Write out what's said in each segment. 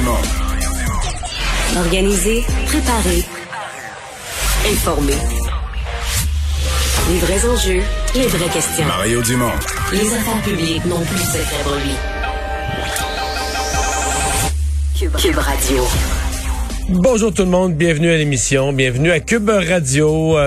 Dumont. Organiser, préparer, informer. Les vrais enjeux, les vraies questions. Mario Dumont. Les affaires publiques n'ont plus de secret pour lui. Cube, Cube Radio. Bonjour tout le monde, bienvenue à l'émission, bienvenue à Cube Radio.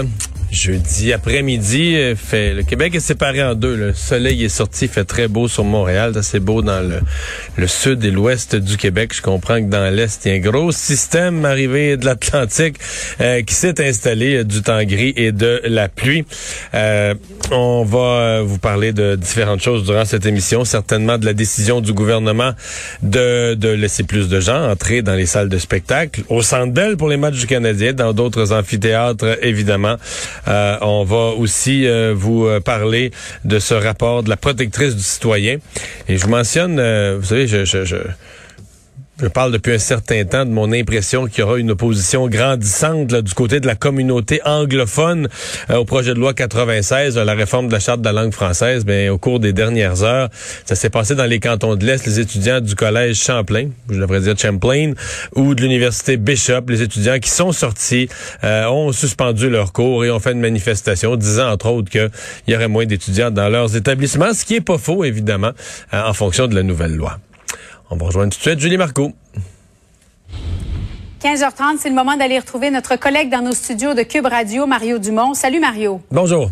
Jeudi après-midi, euh, fait le Québec est séparé en deux. Le soleil est sorti, fait très beau sur Montréal, c'est beau dans le, sud et l'ouest du Québec. Je comprends que dans l'est, il y a un gros système arrivé de l'Atlantique euh, qui s'est installé euh, du temps gris et de la pluie. on va vous parler de différentes choses durant cette émission, certainement de la décision du gouvernement de, laisser plus de gens entrer dans les salles de spectacle, au Centre pour les matchs du Canadien, dans d'autres amphithéâtres évidemment. Euh, on va aussi euh, vous euh, parler de ce rapport de la protectrice du citoyen. Et je mentionne, vous savez, je, je, je je parle depuis un certain temps de mon impression qu'il y aura une opposition grandissante du côté de la communauté anglophone euh, au projet de loi 96, la réforme de la charte de la langue française. Mais au cours des dernières heures, ça s'est passé dans les cantons de l'Est. Les étudiants du collège Champlain, je devrais dire Champlain, ou de l'université Bishop, les étudiants qui sont sortis, euh, ont suspendu leurs cours et ont fait une manifestation disant entre autres qu'il y aurait moins d'étudiants dans leurs établissements, ce qui est pas faux évidemment euh, en fonction de la nouvelle loi. On va rejoindre tout de suite Julie Marco. 15h30, c'est le moment d'aller retrouver notre collègue dans nos studios de Cube Radio, Mario Dumont. Salut Mario. Bonjour.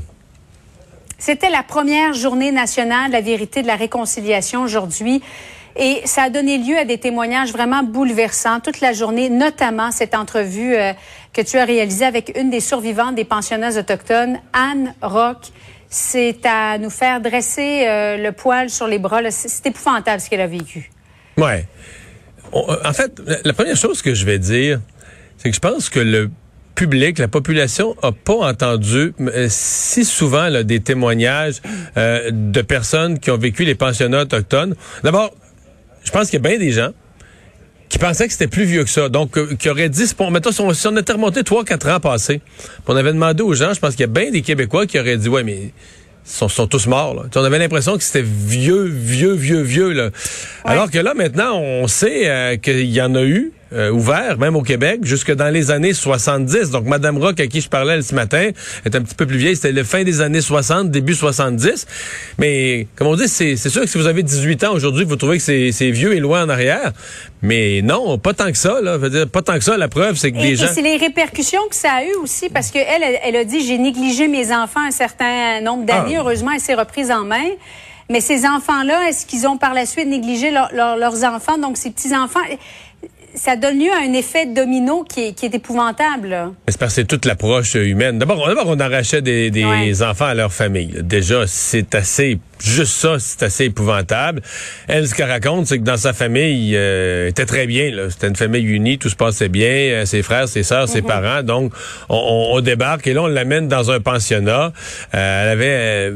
C'était la première journée nationale de la vérité de la réconciliation aujourd'hui. Et ça a donné lieu à des témoignages vraiment bouleversants toute la journée, notamment cette entrevue euh, que tu as réalisée avec une des survivantes des pensionnats autochtones, Anne Rock. C'est à nous faire dresser euh, le poil sur les bras. C'est épouvantable ce qu'elle a vécu. Ouais. Euh, en fait, la première chose que je vais dire, c'est que je pense que le public, la population a pas entendu euh, si souvent des témoignages euh, de personnes qui ont vécu les pensionnats autochtones. D'abord, je pense qu'il y a bien des gens qui pensaient que c'était plus vieux que ça. Donc, qui auraient dit, mettons, si on, si on était remonté trois, quatre ans passés, on avait demandé aux gens, je pense qu'il y a bien des Québécois qui auraient dit, ouais, mais sont, sont tous morts. Là. On avait l'impression que c'était vieux, vieux, vieux, vieux. Là. Alors que là, maintenant, on sait euh, qu'il y en a eu euh, ouvert, même au Québec, jusque dans les années 70. Donc, Madame Rock, à qui je parlais ce matin, est un petit peu plus vieille. C'était le fin des années 60, début 70. Mais, comme on dit, c'est sûr que si vous avez 18 ans aujourd'hui, vous trouvez que c'est vieux et loin en arrière. Mais non, pas tant que ça. Là. dire, pas tant que ça. La preuve, c'est que et, des gens... c'est les répercussions que ça a eu aussi, parce qu'elle, elle, a dit, j'ai négligé mes enfants un certain nombre d'années. Ah. Heureusement, elle s'est reprise en main. Mais ces enfants-là, est-ce qu'ils ont par la suite négligé leurs enfants, donc ces petits-enfants? Ça donne lieu à un effet domino qui est, qui est épouvantable. C'est parce que c'est toute l'approche humaine. D'abord, d'abord, on arrachait des, des enfants à leur famille. Déjà, c'est assez juste ça, c'est assez épouvantable. Elle, ce qu'elle raconte, c'est que dans sa famille, euh, était très bien. C'était une famille unie, tout se passait bien. Euh, ses frères, ses sœurs, ses mhm. parents. Donc, on, on, débarque et là, on l'amène dans un pensionnat. Euh, elle avait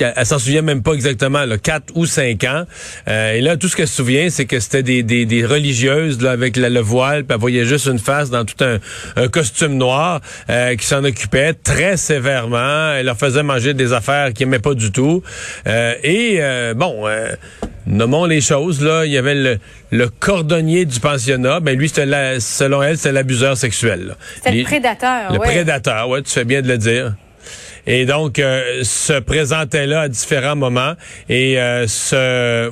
elle s'en souvient même pas exactement, là, 4 ou 5 ans. Euh, et là, tout ce qu'elle se souvient, c'est que c'était des, des, des, religieuses là, avec le voile, puis elle voyait juste une face dans tout un, un costume noir euh, qui s'en occupait très sévèrement. Elle leur faisait manger des affaires qu'ils n'aimaient pas du tout. Euh, et bon, nommons les choses, là, il y avait le, le cordonnier du pensionnat. Ben lui, c'était selon elle, c'est l'abuseur sexuel. C'est le prédateur. Le prédateur, ouais, tu fais bien de le dire et donc euh, se présentait là à différents moments et euh, se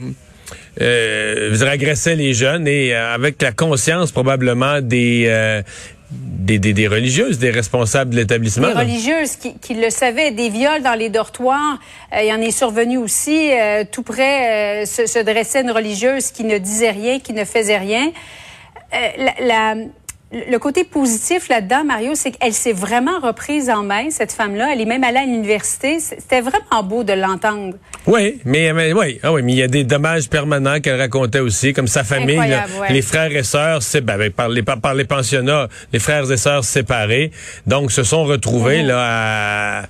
euh, agressait les jeunes et euh, avec la conscience probablement des des, des, des, religieuses, des responsables de l'établissement. Des religieuses qui, qui, le savaient, des viols dans les dortoirs. il y en est survenu aussi. tout près se, se, dressait une religieuse qui ne disait rien, qui ne faisait rien. la, la le côté positif là-dedans, Mario, c'est qu'elle s'est vraiment reprise en main, cette femme-là. Elle est même allée à l'université. C'était vraiment beau de l'entendre. Oui, mais, oui, ah oui, mais il y a des dommages permanents qu'elle racontait aussi, comme sa famille, les frères et sœurs, c'est ben, ben, par, les, par les pensionnats, les frères et sœurs séparés, donc se sont retrouvés mhm. là à,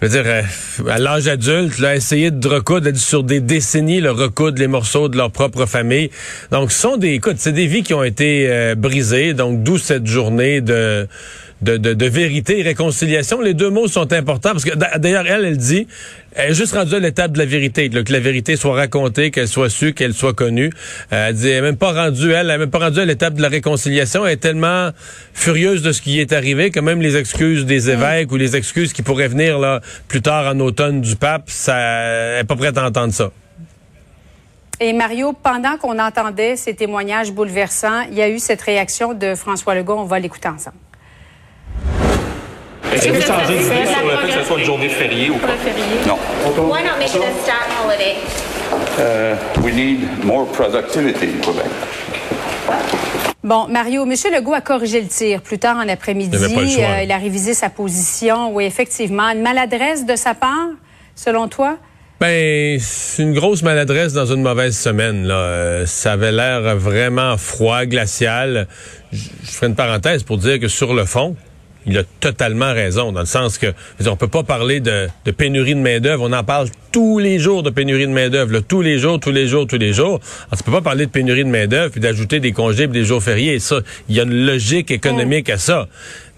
je veux dire, euh, à l'âge adulte, là, essayer de recoudre sur des décennies, le recoudre les morceaux de leur propre famille. Donc, ce sont des, écoute, c'est des vies qui ont été euh, brisées, donc d'où cette journée de de, de, de vérité et réconciliation. Les deux mots sont importants parce que d'ailleurs, elle, elle dit, elle est juste rendue à l'étape de la vérité, que la vérité soit racontée, qu'elle soit su, qu'elle soit connue. Euh, elle dit, elle n'est même pas rendue, elle, elle même pas rendue à l'étape de la réconciliation. Elle est tellement furieuse de ce qui est arrivé que même les excuses des évêques ou les excuses qui pourraient venir là plus tard en automne du pape, ça, elle n'est pas prête à entendre ça. Et Mario, pendant qu'on entendait ces témoignages bouleversants, il y a eu cette réaction de François Legault. On va l'écouter ensemble. Est-ce que vous changez d'idée sur le fait que ce soit une journée fériée ou pas? Non. Why not make it a stat holiday? Uh, we need more productivity in Quebec. Bon, Mario, M. Legault a corrigé le tir plus tard en après-midi. Il, euh, il a révisé sa position. Oui, effectivement. Une maladresse de sa part, selon toi? Ben, c'est une grosse maladresse dans une mauvaise semaine. Là. Euh, ça avait l'air vraiment froid, glacial. Je, je ferai une parenthèse pour dire que sur le fond, il a totalement raison, dans le sens que on peut pas parler de, pénurie de main-d'œuvre. On en parle tous les jours de pénurie de main-d'œuvre, tous les jours, tous les jours, tous les jours. On ne peut pas parler de pénurie de main-d'œuvre puis d'ajouter des congés des jours fériés. Ça, il y a une logique économique à ça.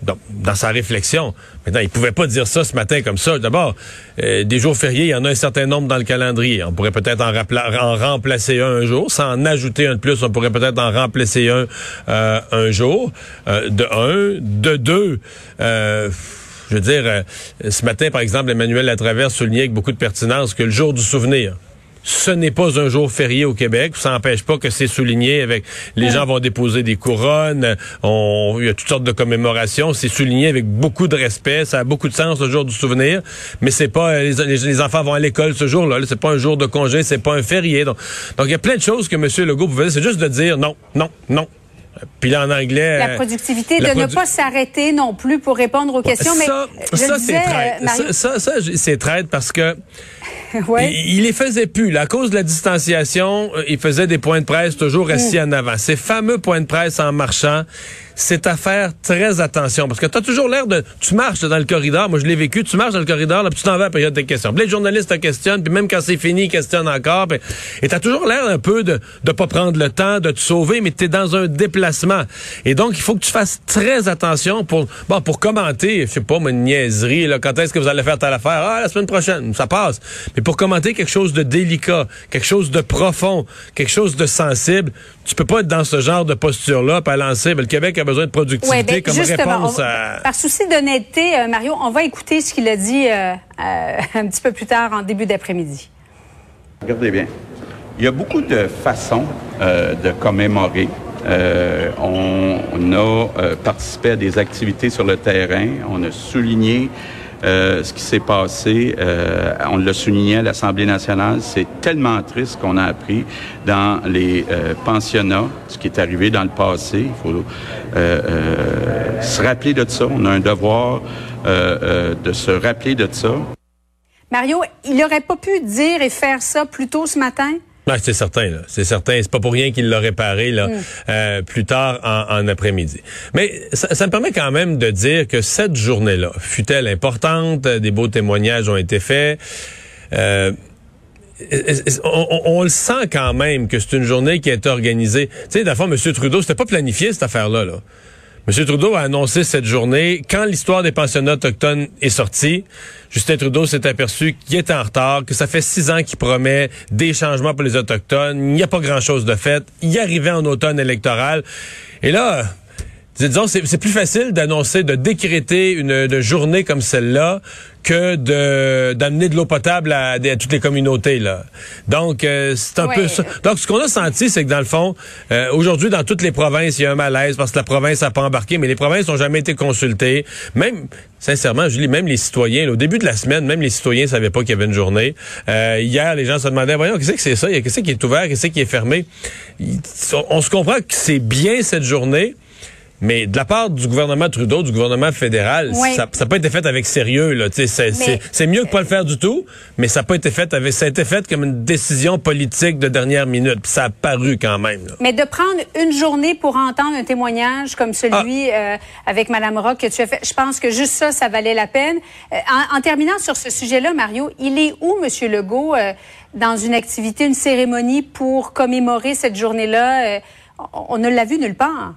Donc, dans sa réflexion. Maintenant, il pouvait pas dire ça ce matin comme ça. D'abord, euh, des jours fériés, il y en a un certain nombre dans le calendrier. On pourrait peut-être en, en, remplacer un, un jour. Sans en ajouter un de plus, on pourrait peut-être en remplacer un euh, un jour. Euh, de un. De deux. Euh, je veux dire, ce matin, par exemple, Emmanuel Latraverse soulignait avec beaucoup de pertinence que le jour du souvenir, ce n'est pas un jour férié au Québec. Ça n'empêche pas que c'est souligné avec les gens vont déposer des couronnes. On, il y a toutes sortes de commémorations. C'est souligné avec beaucoup de respect. Ça a beaucoup de sens le jour du souvenir. Mais c'est pas les, les, enfants vont à l'école ce jour-là. c'est pas un jour de congé. C'est pas un férié. Donc, donc il y a plein de choses que M. Legault pouvait. C'est juste de dire non, non, non. Puis là, en anglais. La productivité, de ne pas s'arrêter non plus pour répondre aux questions. Ça, mais ça, c'est traite. Ça, ça, c'est traite parce que. ouais. il, il, les faisait plus. À cause de la distanciation, il faisait des points de presse toujours assis mm. en avant. Ces fameux points de presse en marchant, c'est à faire très attention parce que tu as toujours l'air de tu marches dans le corridor, moi je l'ai vécu, tu marches dans le corridor là, puis tu t'en vas à la période des questions. Puis les journalistes te questionnent, puis même quand c'est fini, ils questionnent encore, et tu as toujours l'air un peu de de pas prendre le temps de te sauver, mais tu es dans un déplacement. Et donc il faut que tu fasses très attention pour bon pour commenter, je sais pas, une niaiserie là, quand est-ce que vous allez faire telle affaire? Ah, la semaine prochaine, ça passe. Mais pour commenter quelque chose de délicat, quelque chose de profond, quelque chose de sensible, tu peux pas être dans ce genre de posture là, pas lancer ben, le Québec a besoin de productivité ben, comme réponse à... Par souci d'honnêteté, euh, Mario, on va écouter ce qu'il a dit euh, euh, un petit peu plus tard en début d'après-midi. Regardez bien. Il y a beaucoup de façons de commémorer. on, a participé à des activités sur le terrain. On a souligné euh, ce qui s'est passé, euh, on l'a souligné à l'Assemblée nationale, c'est tellement triste qu'on a appris dans les euh, pensionnats, ce qui est arrivé dans le passé. Il faut se rappeler de ça. On a un devoir de se rappeler de ça. Mario, il n'aurait pas pu dire et faire ça plus tôt ce matin? C'est certain, là. C'est certain. C'est pas pour rien qu'il l'a réparé là, mm. euh, plus tard en, après-midi. Mais ça, me permet quand même de dire que cette journée-là, fut-elle importante, des beaux témoignages ont été faits. Euh, on, le sent quand même que c'est une journée qui est organisée. Tu sais, d'abord, M. Trudeau, c'était pas planifié cette affaire-là. Là. M. Trudeau a annoncé cette journée, quand l'histoire des pensionnats autochtones est sortie, Justin Trudeau s'est aperçu qu'il était en retard, que ça fait six ans qu'il promet des changements pour les Autochtones. Il n'y a pas grand-chose de fait. Il arrivait en automne électoral. Et là, disons, c'est plus facile d'annoncer, de décréter une, journée comme celle-là que de d'amener de l'eau potable à, toutes les communautés là. Donc euh, c'est un peu ça. Donc ce qu'on a senti c'est que dans le fond euh, aujourd'hui dans toutes les provinces il y a un malaise parce que la province a pas embarqué mais les provinces n'ont jamais été consultées. Même sincèrement, je lis même les citoyens au début de la semaine même les citoyens savaient pas qu'il y avait une journée. Euh, hier les gens se demandaient voyons qu'est-ce que c'est ça, qu'est-ce qui est ouvert, qu'est-ce qui est fermé? on se comprend que c'est bien cette journée mais de la part du gouvernement Trudeau, du gouvernement fédéral, ça n'a pas été fait avec sérieux. Là. C'est, mieux que pas le faire du tout, mais ça n'a pas été fait avec. Ça a été fait comme une décision politique de dernière minute. ça a paru quand même. Mais de prendre une journée pour entendre un témoignage comme celui ah. euh, avec Mme Rock que tu as fait, je pense que juste ça, ça valait la peine. Euh, en, terminant sur ce sujet-là, Mario, il est où, M. Legault, euh, dans une activité, une cérémonie pour commémorer cette journée-là? on ne l'a vu nulle part.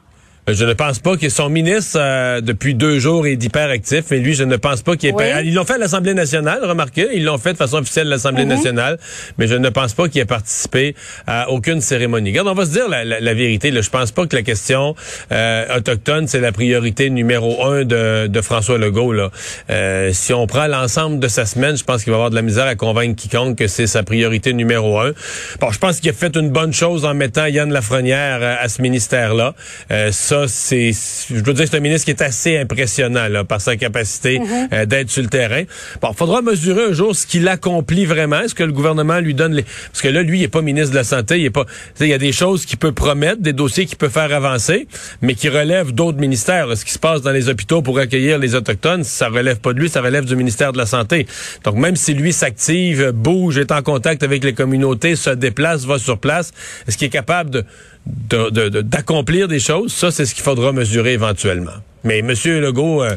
Je ne pense pas que son ministre, euh, depuis deux jours, est hyperactif, mais lui, je ne pense pas qu'il est... Oui. Ils l'ont fait à l'Assemblée nationale, remarquez, ils l'ont fait de façon officielle à l'Assemblée Mhm. nationale, mais je ne pense pas qu'il ait participé à aucune cérémonie. Regarde, on va se dire la, la- la vérité, là, je pense pas que la question euh, autochtone, c'est la priorité numéro un de, de François Legault. Là. Euh, si on prend l'ensemble de sa semaine, je pense qu'il va avoir de la misère à convaincre quiconque que c'est sa priorité numéro un. Bon, je pense qu'il a fait une bonne chose en mettant Yann Lafrenière euh, à ce ministère-là. Euh, ça, c'est, je dois dire, que c'est un ministre qui est assez impressionnant là, par sa capacité euh, d'être sur le terrain. Bon, faudra mesurer un jour ce qu'il accomplit vraiment. Est-ce que le gouvernement lui donne les... Parce que là, lui, il est pas ministre de la Santé. Il est pas... Il y a des choses qu'il peut promettre, des dossiers qu'il peut faire avancer, mais qui relèvent d'autres ministères. là. Ce qui se passe dans les hôpitaux pour accueillir les Autochtones, ça relève pas de lui, ça relève du ministère de la Santé. Donc, même si lui s'active, bouge, est en contact avec les communautés, se déplace, va sur place, est-ce qu'il est capable de d'accomplir des choses, ça, c'est ce qu'il faudra mesurer éventuellement. Mais M. Legault, euh,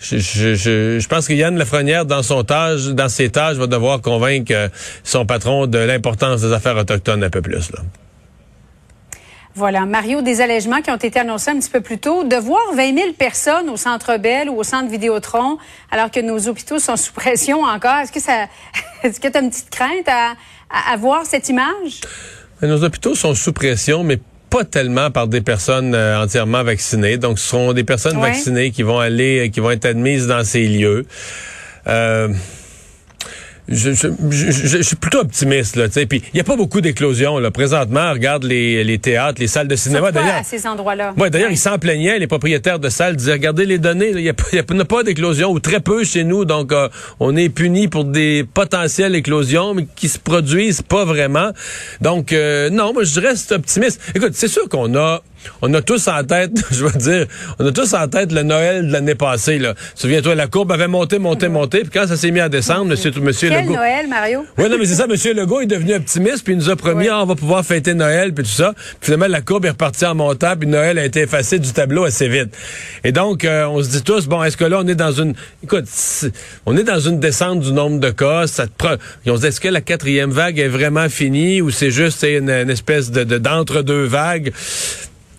je, pense que Yann Lafrenière, dans son tâche, dans ses tâches, va devoir convaincre euh, son patron de l'importance des affaires autochtones un peu plus. Là. Voilà, Mario, des allègements qui ont été annoncés un petit peu plus tôt. De voir 20 000 personnes au Centre Bell ou au Centre Vidéotron, alors que nos hôpitaux sont sous pression encore, est-ce que ça, est-ce que tu as une petite crainte à voir cette image? Nos hôpitaux sont sous pression, mais pas tellement par des personnes euh, entièrement vaccinées. Donc, ce seront des personnes Ouais. vaccinées qui vont aller, euh, qui vont être admises dans ces lieux. Euh, je, je, je- je- suis plutôt optimiste là, tu sais. Puis il y a pas beaucoup d'éclosions là présentement. Regarde les, les théâtres, les salles de cinéma. D'ailleurs, à ces endroits-là. Ouais, d'ailleurs, Ouais. ils s'en plaignaient, les propriétaires de salles disaient, regardez les données, il n'y a, y a pas- pas d'éclosion ou très peu chez nous, donc euh, on est puni pour des potentielles éclosions, mais qui se produisent pas vraiment. Donc, euh, non, moi, je reste optimiste. Écoute, c'est sûr qu'on a... On a tous en tête, je veux dire, on a tous en tête le Noël de l'année passée. Là. Souviens-toi, la courbe avait monté, monté, monté, puis quand ça s'est mis à descendre, monsieur, monsieur Quel Legault... Noël, Mario? Oui, non, mais c'est ça, M. Legault est devenu optimiste, puis il nous a promis, Oui. Ah, on va pouvoir fêter Noël, puis tout ça. Puis finalement, la courbe est repartie en montant, puis Noël a été effacé du tableau assez vite. Et donc, euh, on se dit tous, bon, est-ce que là, on est dans une... Écoute, on est dans une descente du nombre de cas. Ça te on se dit, est-ce que la quatrième vague est vraiment finie, ou c'est juste une, une espèce de de- d'entre-deux vagues?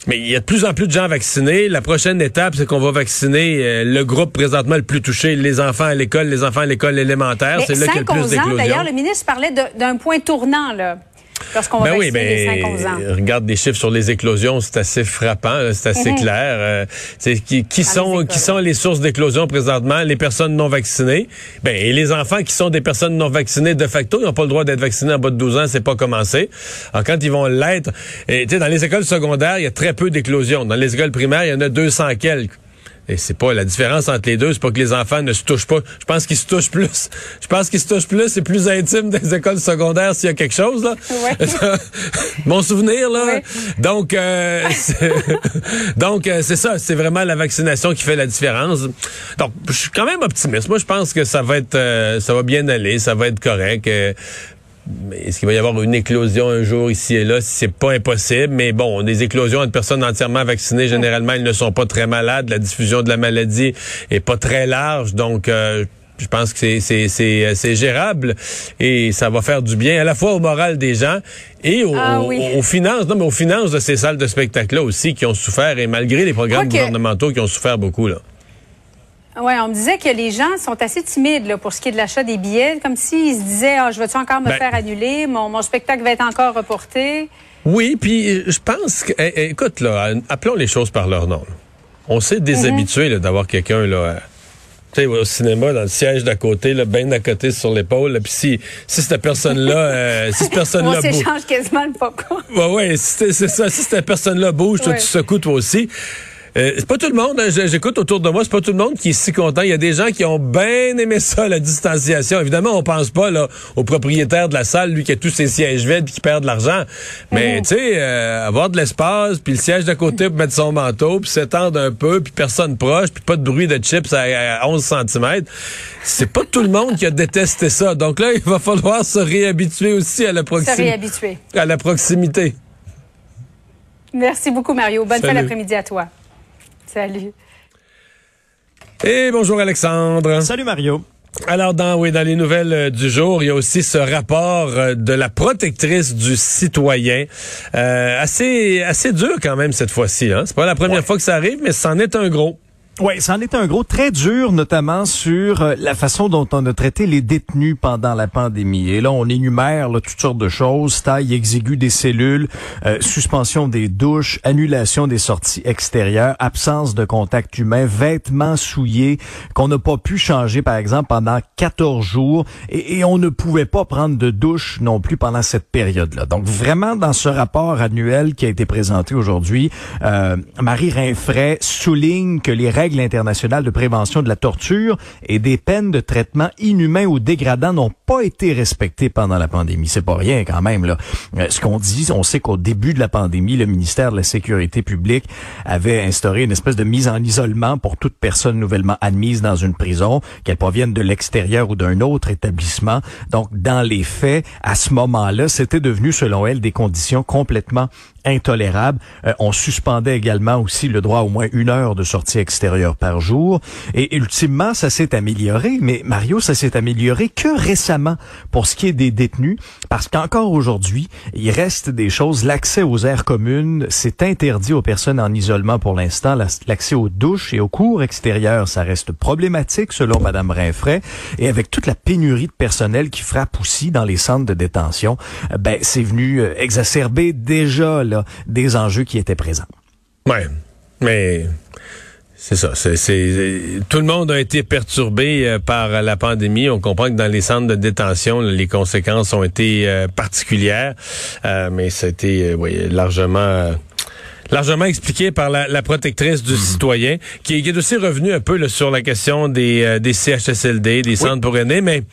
Mais il y a de plus en plus de gens vaccinés. La prochaine étape, c'est qu'on va vacciner euh, le groupe présentement le plus touché, les enfants à l'école, les enfants à l'école élémentaire. C'est là qu'il y a le plus 5-11 ans, d'éclosions. d'ailleurs, le ministre parlait d'un point tournant, là, lorsqu'on va Ben oui, les ben, 5-11 ans. regarde les chiffres sur les éclosions, c'est assez frappant, c'est assez Mhm. clair. Euh, qui, qui les sont qui sont les sources d'éclosion présentement Les personnes non vaccinées? Ben et les enfants qui sont des personnes non vaccinées de facto, ils n'ont pas le droit d'être vaccinés en bas de 12 ans, c'est pas commencé. Alors quand ils vont l'être, et, tu sais, dans les écoles secondaires, il y a très peu d'éclosions. Dans les écoles primaires, il y en a 200 quelques. Et c'est pas la différence entre les deux, c'est pas que les enfants ne se touchent pas. Je pense qu'ils se touchent plus. Je pense qu'ils se touchent plus, c'est plus intime des écoles secondaires s'il y a quelque chose là. Ouais. Mon souvenir là. Ouais. Donc euh, c'est- donc euh, c'est ça, c'est vraiment la vaccination qui fait la différence. Donc je suis quand même optimiste. Moi je pense que ça va être euh, ça va bien aller, ça va être correct. Est-ce qu'il va y avoir une éclosion un jour ici et là? C'est pas impossible, mais bon, des éclosions entre personnes entièrement vaccinées, généralement, ils ne sont pas très malades. La diffusion de la maladie est pas très large, donc euh, je pense que c'est c'est c'est euh, c'est gérable et ça va faire du bien à la fois au moral des gens et au- Ah oui. aux finances, non mais aux finances de ces salles de spectacle là aussi qui ont souffert et malgré les programmes gouvernementaux qui ont souffert beaucoup là. Oui, on me disait que les gens sont assez timides là, pour ce qui est de l'achat des billets, comme s'ils se disaient ah, je vais-tu encore me Ben- faire annuler, mon, mon spectacle va être encore reporté. Oui, puis euh, je pense que, eh, eh, écoute, là, appelons les choses par leur nom. On s'est déshabitué d'avoir quelqu'un là. euh, tu sais, au cinéma, dans le siège d'à côté, là, bien d'à côté sur l'épaule. Puis si, si cette personne-là, euh, si cette On personne-là bouge, s'échange quasiment le popcorn. si c'est c'est ça, si cette personne-là bouge, toi, Ouais. tu secoues toi aussi. Euh, c'est pas tout le monde, hein, j'écoute autour de moi, c'est pas tout le monde qui est si content. Il y a des gens qui ont bien aimé ça, la distanciation. Évidemment, on pense pas là, au propriétaire de la salle, lui qui a tous ses sièges vides puis qui perd de l'argent. Mais tu sais, euh, avoir de l'espace, puis le siège d'à côté pour mettre son manteau, puis s'étendre un peu, puis personne proche, puis pas de bruit de chips à, à 11 cm. C'est pas tout le monde qui a détesté ça. Donc là, il va falloir se réhabituer aussi à la Se proximité. réhabituer. À la proximité. Merci beaucoup, Mario. Bonne fin d'après-midi à toi. Salut. Et bonjour Alexandre. Salut Mario. Alors, dans, oui, dans les nouvelles euh, du jour, il y a aussi ce rapport euh, de la protectrice du citoyen. Euh, assez, assez dur quand même cette fois-ci. Hein? C'est pas la première fois que ça arrive, mais c'en est un gros. Oui, c'en est un gros très dur, notamment sur euh, la façon dont on a traité les détenus pendant la pandémie. Et là, on énumère là, toutes sortes de choses taille exiguë des cellules, euh, suspension des douches, annulation des sorties extérieures, absence de contact humain, vêtements souillés qu'on n'a pas pu changer, par exemple, pendant 14 jours. Et, et on ne pouvait pas prendre de douche non plus pendant cette période-là. Donc, vraiment, dans ce rapport annuel qui a été présenté aujourd'hui, euh, Marie Rinfray souligne que les règles internationales de prévention de la torture et des peines de traitement inhumain ou dégradant n'ont pas été respectées pendant la pandémie. C'est pas rien quand même là. Euh, ce qu'on dit, on sait qu'au début de la pandémie, le ministère de la Sécurité publique avait instauré une espèce de mise en isolement pour toute personne nouvellement admise dans une prison, qu'elle provienne de l'extérieur ou d'un autre établissement. Donc dans les faits, à ce moment-là, c'était devenu selon elle des conditions complètement intolérable. Euh, on suspendait également aussi le droit au moins une heure de sortie extérieure par jour. Et ultimement, ça s'est amélioré. Mais Mario, ça s'est amélioré que récemment pour ce qui est des détenus. Parce qu'encore aujourd'hui, il reste des choses. L'accès aux aires communes, c'est interdit aux personnes en isolement pour l'instant. L'accès aux douches et aux cours extérieurs, ça reste problématique selon Madame Rinfray. Et avec toute la pénurie de personnel qui frappe aussi dans les centres de détention, euh, ben, c'est venu euh, exacerber déjà des enjeux qui étaient présents. Ouais, mais c'est ça. C'est, tout le monde a été perturbé euh, par la pandémie. On comprend que dans les centres de détention, les conséquences ont été euh, particulières, euh, mais ça a été largement largement expliqué par la, protectrice du mhm. citoyen, qui, est aussi revenue un peu sur la question des, des CHSLD, des centres pour aînés, mais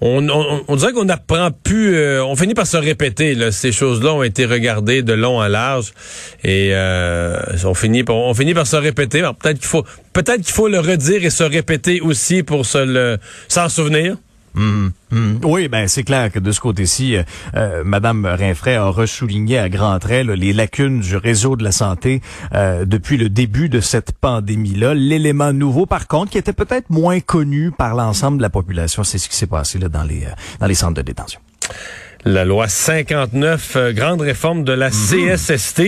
on, on, dirait qu'on n'apprend plus, euh, on finit par se répéter. Là, ces choses-là ont été regardées de long à large et euh, on finit, par, se répéter. Peut-être qu'il faut, peut-être faut le redire et se répéter aussi pour se s'en souvenir. Mm-hmm. Oui, ben c'est clair que de ce côté-ci, euh, euh, Madame Rinfray a ressouligné à grands traits les lacunes du réseau de la santé euh, depuis le début de cette pandémie-là. L'élément nouveau, par contre, qui était peut-être moins connu par l'ensemble de la population, c'est ce qui s'est passé là dans les dans les centres de détention la loi 59, grande réforme de la mm-hmm. CSST,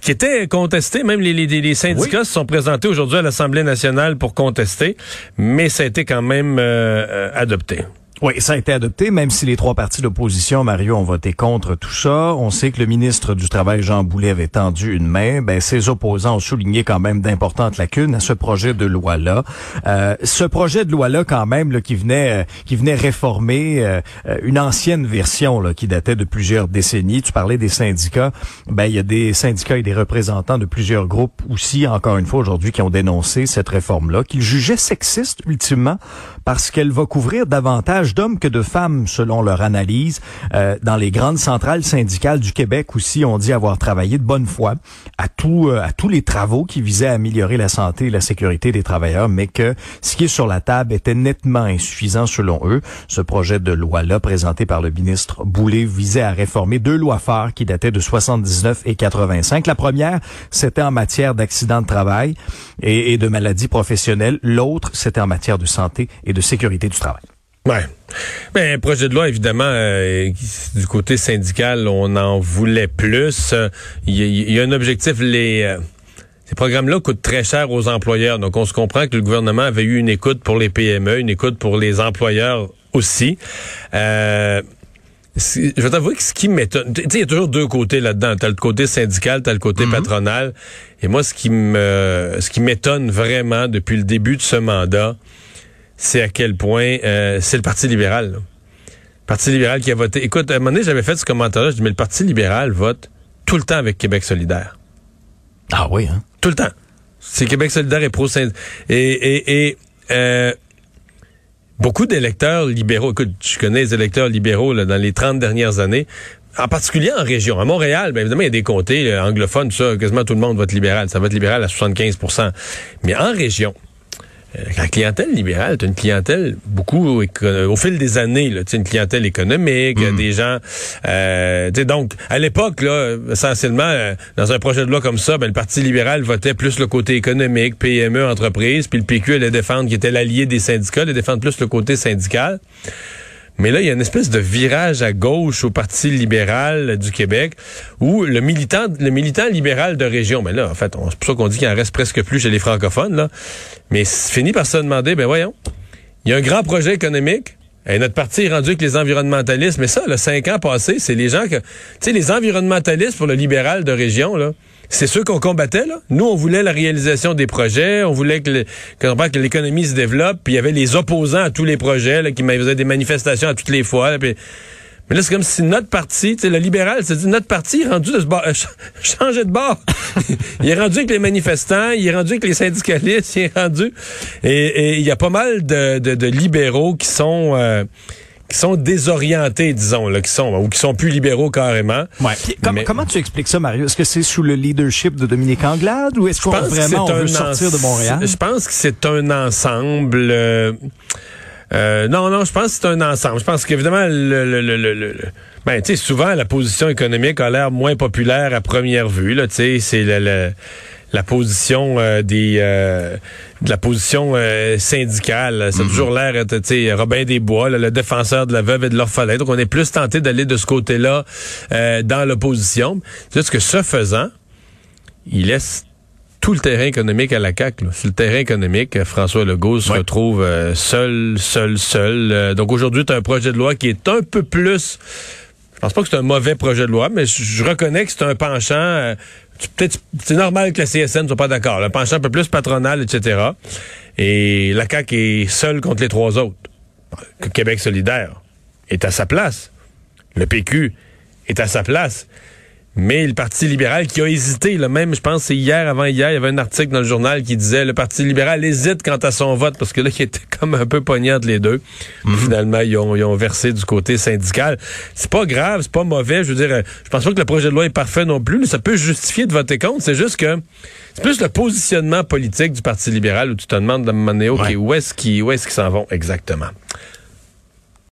qui était contestée. Même les, les, syndicats se sont présentés aujourd'hui à l'Assemblée nationale pour contester, mais ça a été quand même adopté. Oui, ça a été adopté, même si les trois partis d'opposition, Mario, ont voté contre tout ça. On sait que le ministre du Travail, Jean Boulet, avait tendu une main. Ben, ses opposants ont souligné quand même d'importantes lacunes à ce projet de loi-là. Euh, ce projet de loi-là, quand même, là, qui venait, euh, qui venait réformer euh, une ancienne version là, qui datait de plusieurs décennies. Tu parlais des syndicats. Ben, il y a des syndicats et des représentants de plusieurs groupes aussi, encore une fois aujourd'hui, qui ont dénoncé cette réforme-là, qu'ils jugeaient sexiste ultimement parce qu'elle va couvrir davantage d'hommes que de femmes, selon leur analyse. Euh, dans les grandes centrales syndicales du Québec aussi, on dit avoir travaillé de bonne foi à, tout, euh, à tous les travaux qui visaient à améliorer la santé et la sécurité des travailleurs, mais que ce qui est sur la table était nettement insuffisant selon eux. Ce projet de loi-là, présenté par le ministre Boulay, visait à réformer deux lois phares qui dataient de 79 et 85. La première, c'était en matière d'accidents de travail et de maladies professionnelles. L'autre, c'était en matière de santé et de sécurité du travail. Ouais. Ben, projet de loi, évidemment, euh, du côté syndical, on en voulait plus. Il y, a un objectif, les... Euh, ces programmes-là coûtent très cher aux employeurs. Donc, on se comprend que le gouvernement avait eu une écoute pour les PME, une écoute pour les employeurs aussi. Euh, je vais t'avouer que ce qui m'étonne, tu sais, il y a toujours deux côtés là-dedans. T'as le côté syndical, t'as le côté mhm. patronal. Et moi, ce qui me, ce qui m'étonne vraiment depuis le début de ce mandat, c'est à quel point euh, c'est le Parti libéral. Le Parti libéral qui a voté. Écoute, à un moment donné, j'avais fait ce commentaire-là, je dis, mais le Parti libéral vote tout le temps avec Québec solidaire. Ah oui, hein? Tout le temps. C'est Québec solidaire et pro et, et, et euh, beaucoup d'électeurs libéraux, écoute, je connais les électeurs libéraux là, dans les 30 dernières années, en particulier en région. À Montréal, bien évidemment, il y a des comtés anglophones, tout ça, quasiment tout le monde vote libéral. Ça vote libéral à 75% Mais en région, euh, la clientèle libérale, c'est une clientèle beaucoup au fil des années, là, tu une clientèle économique, Mm. des gens. Euh, tu donc, à l'époque, là, essentiellement, euh, dans un projet de loi comme ça, ben, le Parti libéral votait plus le côté économique, PME, entreprise, puis le PQ allait défendre, qui était l'allié des syndicats, allait défendre plus le côté syndical. Mais là, il y a une espèce de virage à gauche au Parti libéral du Québec où le militant, le militant libéral de région, ben là, en fait, c'est pour ça qu'on dit qu'il en reste presque plus chez les francophones, là. Mais c'est fini par se demander, ben voyons, il y a un grand projet économique. Et notre parti est rendu avec les environnementalistes. Mais ça, le cinq ans passés, c'est les gens que... Tu sais, les environnementalistes pour le libéral de région, là, c'est ceux qu'on combattait, là. Nous, on voulait la réalisation des projets, on voulait que, le- que, l'économie se développe, puis il y avait les opposants à tous les projets, là, qui faisaient des manifestations à toutes les fois. puis- mais là, c'est comme si notre parti, le libéral, c'est dit notre parti est rendu de ce bord, euh, ch- changé de bord. il est rendu avec les manifestants, il est rendu avec les syndicalistes, il est rendu. Et il y a pas mal de, de, de libéraux qui sont euh, qui sont désorientés, disons, là, qui sont ou qui sont plus libéraux carrément. Ouais. Mais- Comment tu expliques ça, Mario? Est-ce que c'est sous le leadership de Dominique Anglade ou est-ce qu'on vraiment on veut sortir de Montréal? Je pense que c'est un ensemble. euh, euh, non, non, je pense que c'est un ensemble. Je pense qu'évidemment, le, le, le, le, ben, tu sais, souvent, la position économique a l'air moins populaire à première vue. Là, tu sais, c'est le- la position euh, des, euh, de la position euh, syndicale. Ça a toujours l'air, tu sais, Robin Desbois, là, le défenseur de la veuve et de l'orphelin. Donc, on est plus tenté d'aller de ce côté-là euh, dans l'opposition. C'est juste que ce faisant, il laisse tout le terrain économique à la CAQ. Là. Sur le terrain économique, euh, François Legault se Ouais. retrouve euh, seul, seul, seul. Euh, donc aujourd'hui, tu as un projet de loi qui est un peu plus... Je pense pas que c'est un mauvais projet de loi, mais je, reconnais que c'est un penchant... euh, Peut-être c'est normal que la CSN ne soit pas d'accord. Un penchant un peu plus patronal, etc. Et la CAQ est seule contre les trois autres. Que Québec solidaire est à sa place. Le PQ est à sa place. Mais le Parti libéral qui a hésité, là, même, je pense, c'est hier, avant hier, il y avait un article dans le journal qui disait le Parti libéral hésite quant à son vote parce que là, il était comme un peu pognant entre les deux. Puis Finalement, ils ont, ils ont versé du côté syndical. C'est pas grave, c'est pas mauvais. Je veux dire, je pense pas que le projet de loi est parfait non plus. Ça peut justifier de voter contre. C'est juste que c'est plus le positionnement politique du Parti libéral où tu te demandes de OK, Ouais. où est-ce qu'ils où est-ce qu'ils s'en vont exactement?